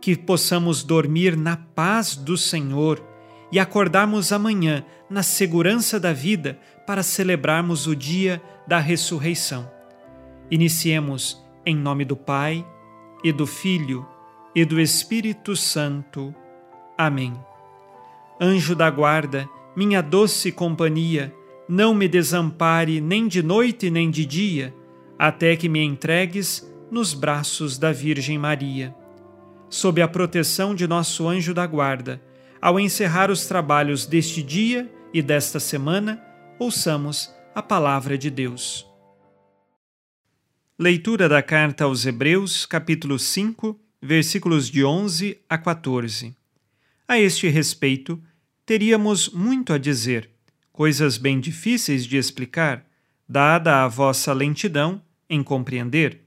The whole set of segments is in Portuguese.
Que possamos dormir na paz do Senhor e acordarmos amanhã na segurança da vida para celebrarmos o dia da ressurreição. Iniciemos em nome do Pai, e do Filho, e do Espírito Santo. Amém. Anjo da guarda, minha doce companhia, não me desampare nem de noite nem de dia, até que me entregues nos braços da Virgem Maria. Sob a proteção de nosso anjo da guarda, ao encerrar os trabalhos deste dia e desta semana, ouçamos a palavra de Deus. Leitura da carta aos Hebreus, capítulo 5, versículos de 11 a 14. A este respeito, teríamos muito a dizer, coisas bem difíceis de explicar, dada a vossa lentidão em compreender.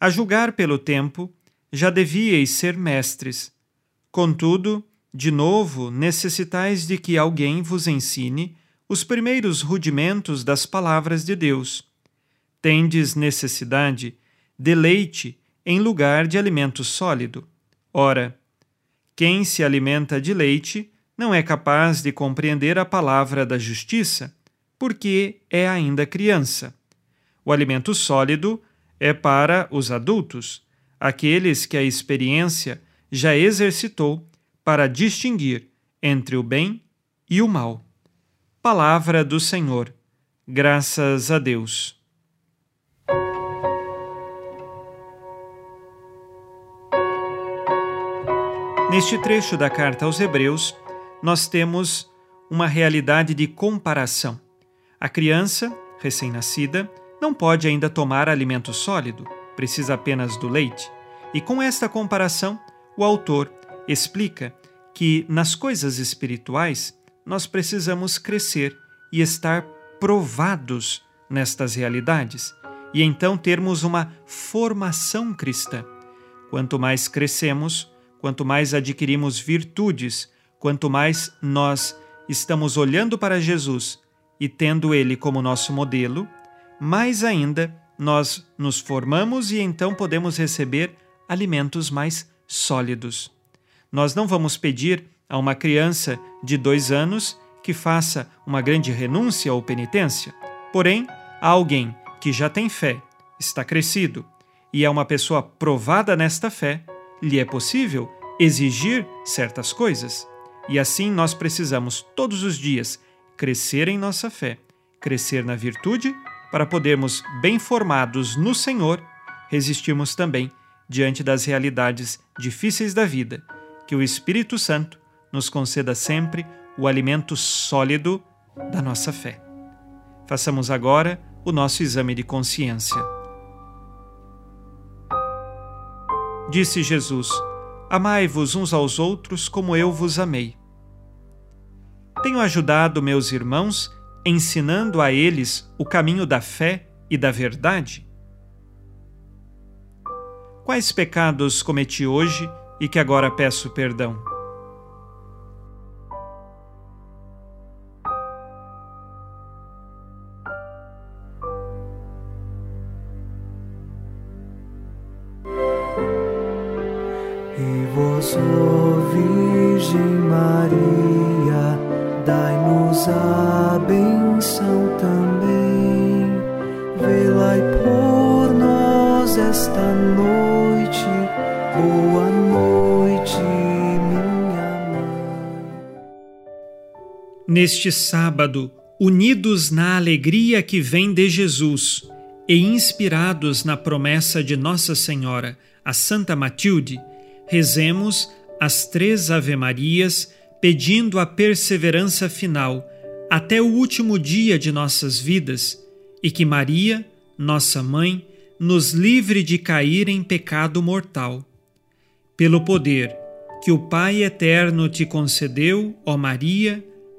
A julgar pelo tempo, já devíeis ser mestres. Contudo, de novo, necessitais de que alguém vos ensine os primeiros rudimentos das palavras de Deus. Tendes necessidade de leite em lugar de alimento sólido. Ora, quem se alimenta de leite não é capaz de compreender a palavra da justiça, porque é ainda criança. O alimento sólido é para os adultos, aqueles que a experiência já exercitou para distinguir entre o bem e o mal. Palavra do Senhor. Graças a Deus. Neste trecho da carta aos Hebreus, nós temos uma realidade de comparação. A criança, recém-nascida, não pode ainda tomar alimento sólido, precisa apenas do leite. E com esta comparação, o autor explica que nas coisas espirituais nós precisamos crescer e estar provados nestas realidades e então termos uma formação cristã. Quanto mais crescemos, quanto mais adquirimos virtudes, quanto mais nós estamos olhando para Jesus e tendo Ele como nosso modelo, mais ainda nós nos formamos e então podemos receber alimentos mais sólidos. Nós não vamos pedir a uma criança de dois anos que faça uma grande renúncia ou penitência, porém, a alguém que já tem fé, está crescido e é uma pessoa provada nesta fé, lhe é possível exigir certas coisas. E assim nós precisamos todos os dias crescer em nossa fé, crescer na virtude, para podermos, bem formados no Senhor, resistirmos também diante das realidades difíceis da vida que o Espírito Santo nos conceda sempre o alimento sólido da nossa fé. Façamos agora o nosso exame de consciência. Disse Jesus: Amai-vos uns aos outros como eu vos amei. Tenho ajudado meus irmãos ensinando a eles o caminho da fé e da verdade? Quais pecados cometi hoje e que agora peço perdão. E vós, ó Virgem Maria, dai-nos a Neste sábado, unidos na alegria que vem de Jesus e inspirados na promessa de Nossa Senhora, a Santa Matilde, rezemos as três Ave-Marias pedindo a perseverança final até o último dia de nossas vidas e que Maria, nossa mãe, nos livre de cair em pecado mortal. Pelo poder que o Pai eterno te concedeu, ó Maria,